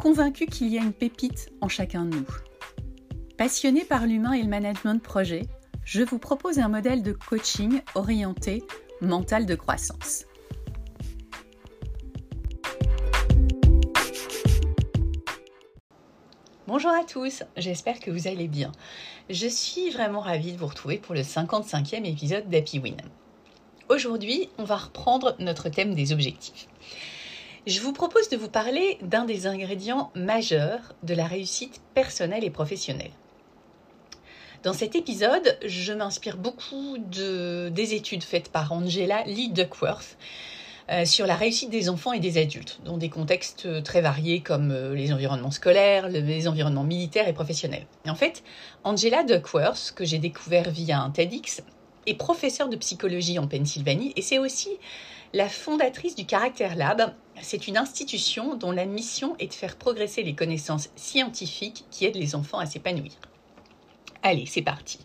convaincu qu'il y a une pépite en chacun de nous. Passionné par l'humain et le management de projet, je vous propose un modèle de coaching orienté mental de croissance. Bonjour à tous, j'espère que vous allez bien. Je suis vraiment ravie de vous retrouver pour le 55e épisode d'Happy Win. Aujourd'hui, on va reprendre notre thème des objectifs je vous propose de vous parler d'un des ingrédients majeurs de la réussite personnelle et professionnelle. Dans cet épisode, je m'inspire beaucoup de, des études faites par Angela Lee Duckworth euh, sur la réussite des enfants et des adultes, dans des contextes très variés comme euh, les environnements scolaires, les environnements militaires et professionnels. en fait, Angela Duckworth, que j'ai découvert via un TEDx, est professeure de psychologie en Pennsylvanie et c'est aussi la fondatrice du Caractère Lab, c'est une institution dont la mission est de faire progresser les connaissances scientifiques qui aident les enfants à s'épanouir. Allez, c'est parti.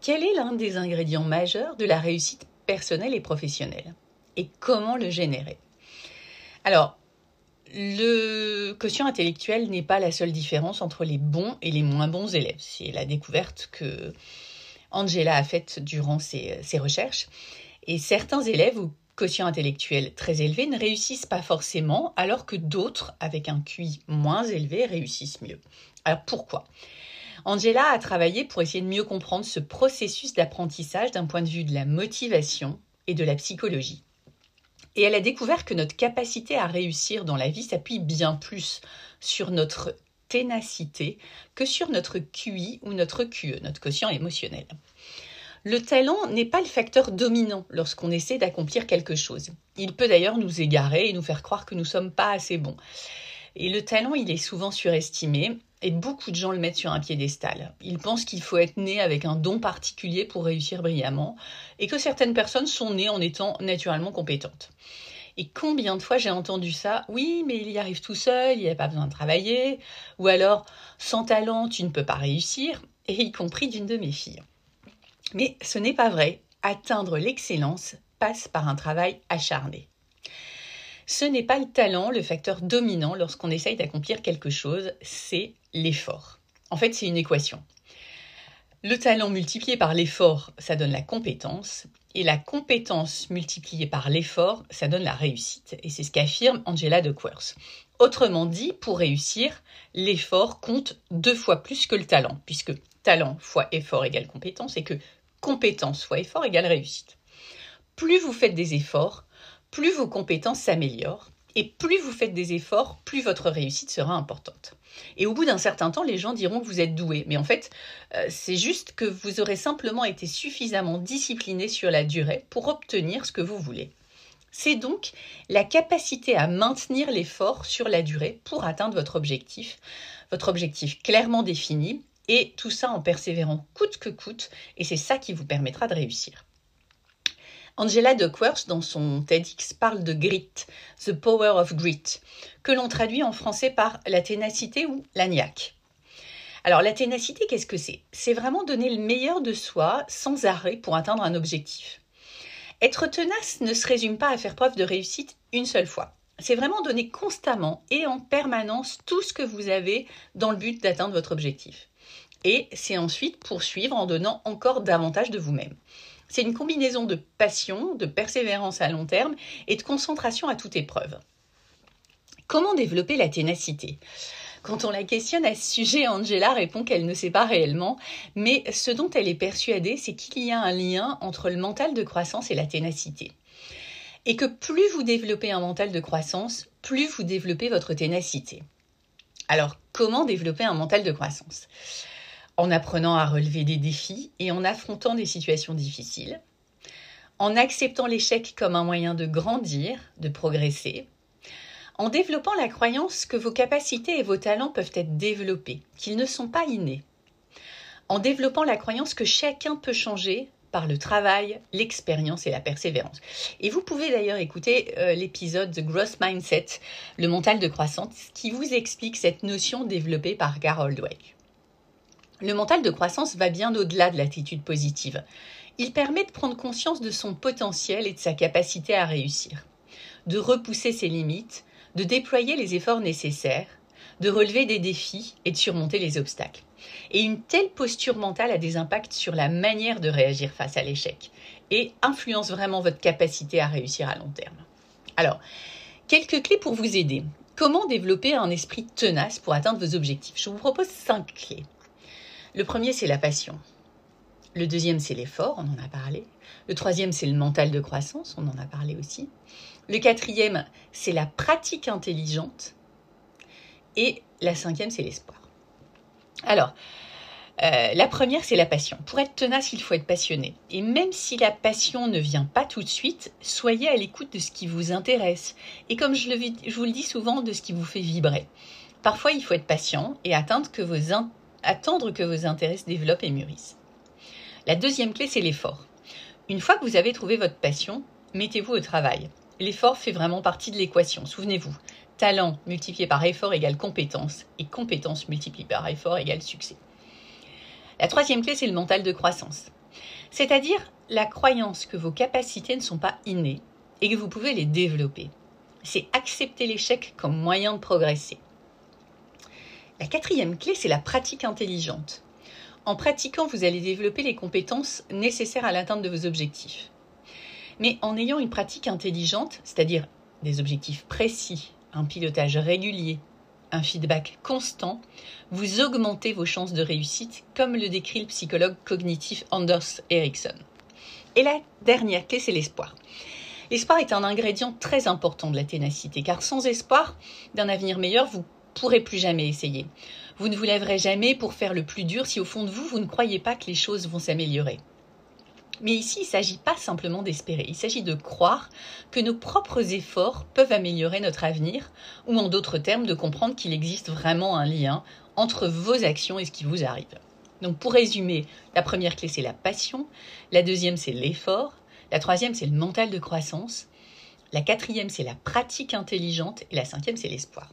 Quel est l'un des ingrédients majeurs de la réussite personnelle et professionnelle? Et comment le générer? Alors, le quotient intellectuel n'est pas la seule différence entre les bons et les moins bons élèves. C'est la découverte que Angela a faite durant ses, recherches. Et certains élèves quotient intellectuel très élevé ne réussissent pas forcément, alors que d'autres, avec un QI moins élevé, réussissent mieux. Alors pourquoi? Angela a travaillé pour essayer de mieux comprendre ce processus d'apprentissage d'un point de vue de la motivation et de la psychologie. Et elle a découvert que notre capacité à réussir dans la vie s'appuie bien plus sur notre ténacité que sur notre QI ou notre QE, notre quotient émotionnel. Le talent n'est pas le facteur dominant lorsqu'on essaie d'accomplir quelque chose. Il peut d'ailleurs nous égarer et nous faire croire que nous ne sommes pas assez bons. Et le talent, il est souvent surestimé et beaucoup de gens le mettent sur un piédestal. Ils pensent qu'il faut être né avec un don particulier pour réussir brillamment et que certaines personnes sont nées en étant naturellement compétentes. Et combien de fois j'ai entendu ça? Oui, mais il y arrive tout seul, il n'y a pas besoin de travailler. Ou alors, sans talent, tu ne peux pas réussir, et y compris d'une de mes filles. Mais ce n'est pas vrai. Atteindre l'excellence passe par un travail acharné. Ce n'est pas le talent le facteur dominant lorsqu'on essaye d'accomplir quelque chose, c'est l'effort. En fait, c'est une équation. Le talent multiplié par l'effort, ça donne la compétence, et la compétence multipliée par l'effort, ça donne la réussite. Et c'est ce qu'affirme Angela Duckworth. Autrement dit, pour réussir, l'effort compte deux fois plus que le talent, puisque talent fois effort égale compétence, et que compétence fois effort égale réussite. Plus vous faites des efforts, plus vos compétences s'améliorent. Et plus vous faites des efforts, plus votre réussite sera importante. Et au bout d'un certain temps, les gens diront que vous êtes doué. Mais en fait, euh, c'est juste que vous aurez simplement été suffisamment discipliné sur la durée pour obtenir ce que vous voulez. C'est donc la capacité à maintenir l'effort sur la durée pour atteindre votre objectif, votre objectif clairement défini, et tout ça en persévérant coûte que coûte, et c'est ça qui vous permettra de réussir. Angela Duckworth, dans son TEDx, parle de grit, the power of grit, que l'on traduit en français par la ténacité ou la. Alors la ténacité, qu'est-ce que c'est? C'est vraiment donner le meilleur de soi sans arrêt pour atteindre un objectif. Être tenace ne se résume pas à faire preuve de réussite une seule fois. C'est vraiment donner constamment et en permanence tout ce que vous avez dans le but d'atteindre votre objectif et c'est ensuite poursuivre en donnant encore davantage de vous-même. C'est une combinaison de passion, de persévérance à long terme et de concentration à toute épreuve. Comment développer la ténacité? Quand on la questionne à ce sujet, Angela répond qu'elle ne sait pas réellement, mais ce dont elle est persuadée, c'est qu'il y a un lien entre le mental de croissance et la ténacité. Et que plus vous développez un mental de croissance, plus vous développez votre ténacité. Alors, comment développer un mental de croissance? En apprenant à relever des défis et en affrontant des situations difficiles, en acceptant l'échec comme un moyen de grandir, de progresser, en développant la croyance que vos capacités et vos talents peuvent être développés, qu'ils ne sont pas innés, en développant la croyance que chacun peut changer par le travail, l'expérience et la persévérance. Et vous pouvez d'ailleurs écouter euh, l'épisode The Growth Mindset, le mental de croissance, qui vous explique cette notion développée par Carol Dweck. Le mental de croissance va bien au-delà de l'attitude positive. Il permet de prendre conscience de son potentiel et de sa capacité à réussir, de repousser ses limites, de déployer les efforts nécessaires, de relever des défis et de surmonter les obstacles. Et une telle posture mentale a des impacts sur la manière de réagir face à l'échec et influence vraiment votre capacité à réussir à long terme. Alors, quelques clés pour vous aider. Comment développer un esprit tenace pour atteindre vos objectifs? Je vous propose cinq clés. Le premier, c'est la passion. Le deuxième, c'est l'effort, on en a parlé. Le troisième, c'est le mental de croissance, on en a parlé aussi. Le quatrième, c'est la pratique intelligente. Et la cinquième, c'est l'espoir. Alors, euh, la première, c'est la passion. Pour être tenace, il faut être passionné. Et même si la passion ne vient pas tout de suite, soyez à l'écoute de ce qui vous intéresse. Et comme je, vous le dis souvent, de ce qui vous fait vibrer. Parfois, il faut être patient et attendre que vos intérêts se développent et mûrissent. La deuxième clé, c'est l'effort. Une fois que vous avez trouvé votre passion, mettez-vous au travail. L'effort fait vraiment partie de l'équation, souvenez-vous. Talent multiplié par effort égale compétence, et compétence multipliée par effort égale succès. La troisième clé, c'est le mental de croissance. C'est-à-dire la croyance que vos capacités ne sont pas innées et que vous pouvez les développer. C'est accepter l'échec comme moyen de progresser. La quatrième clé, c'est la pratique intelligente. En pratiquant, vous allez développer les compétences nécessaires à l'atteinte de vos objectifs. Mais en ayant une pratique intelligente, c'est-à-dire des objectifs précis, un pilotage régulier, un feedback constant, vous augmentez vos chances de réussite, comme le décrit le psychologue cognitif Anders Ericsson. Et la dernière clé, c'est l'espoir. L'espoir est un ingrédient très important de la ténacité, car sans espoir d'un avenir meilleur, vous ne pourrez plus jamais essayer. Vous ne vous lèverez jamais pour faire le plus dur si au fond de vous, vous ne croyez pas que les choses vont s'améliorer. Mais ici, il ne s'agit pas simplement d'espérer, il s'agit de croire que nos propres efforts peuvent améliorer notre avenir, ou en d'autres termes, de comprendre qu'il existe vraiment un lien entre vos actions et ce qui vous arrive. Donc pour résumer, la première clé, c'est la passion, la deuxième, c'est l'effort, la troisième, c'est le mental de croissance, la quatrième, c'est la pratique intelligente, et la cinquième, c'est l'espoir.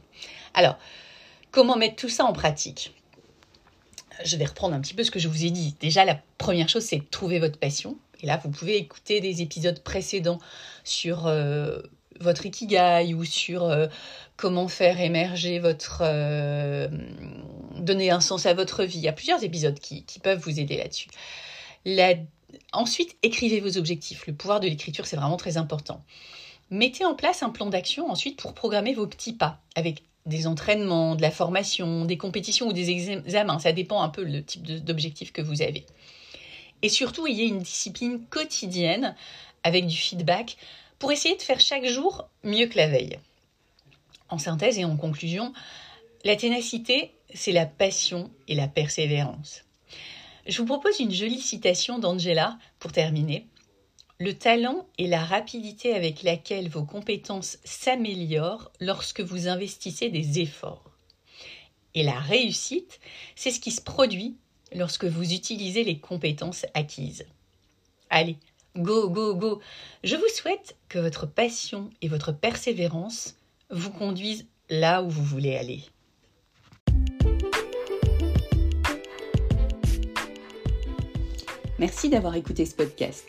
Alors, comment mettre tout ça en pratique? Je vais reprendre un petit peu ce que je vous ai dit. Déjà, la première chose, c'est trouver votre passion. Et là, vous pouvez écouter des épisodes précédents sur euh, votre ikigai ou sur euh, comment faire émerger votre... Euh, donner un sens à votre vie. Il y a plusieurs épisodes qui, peuvent vous aider là-dessus. Ensuite, écrivez vos objectifs. Le pouvoir de l'écriture, c'est vraiment très important. Mettez en place un plan d'action ensuite pour programmer vos petits pas avec des entraînements, de la formation, des compétitions ou des examens. Ça dépend un peu le type d'objectif que vous avez. Et surtout, il y a une discipline quotidienne avec du feedback pour essayer de faire chaque jour mieux que la veille. En synthèse et en conclusion, la ténacité, c'est la passion et la persévérance. Je vous propose une jolie citation d'Angela pour terminer. Le talent est la rapidité avec laquelle vos compétences s'améliorent lorsque vous investissez des efforts. Et la réussite, c'est ce qui se produit lorsque vous utilisez les compétences acquises. Allez, go, go, go. Je vous souhaite que votre passion et votre persévérance vous conduisent là où vous voulez aller. Merci d'avoir écouté ce podcast.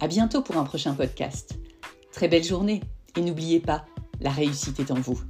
À bientôt pour un prochain podcast. Très belle journée et n'oubliez pas, la réussite est en vous.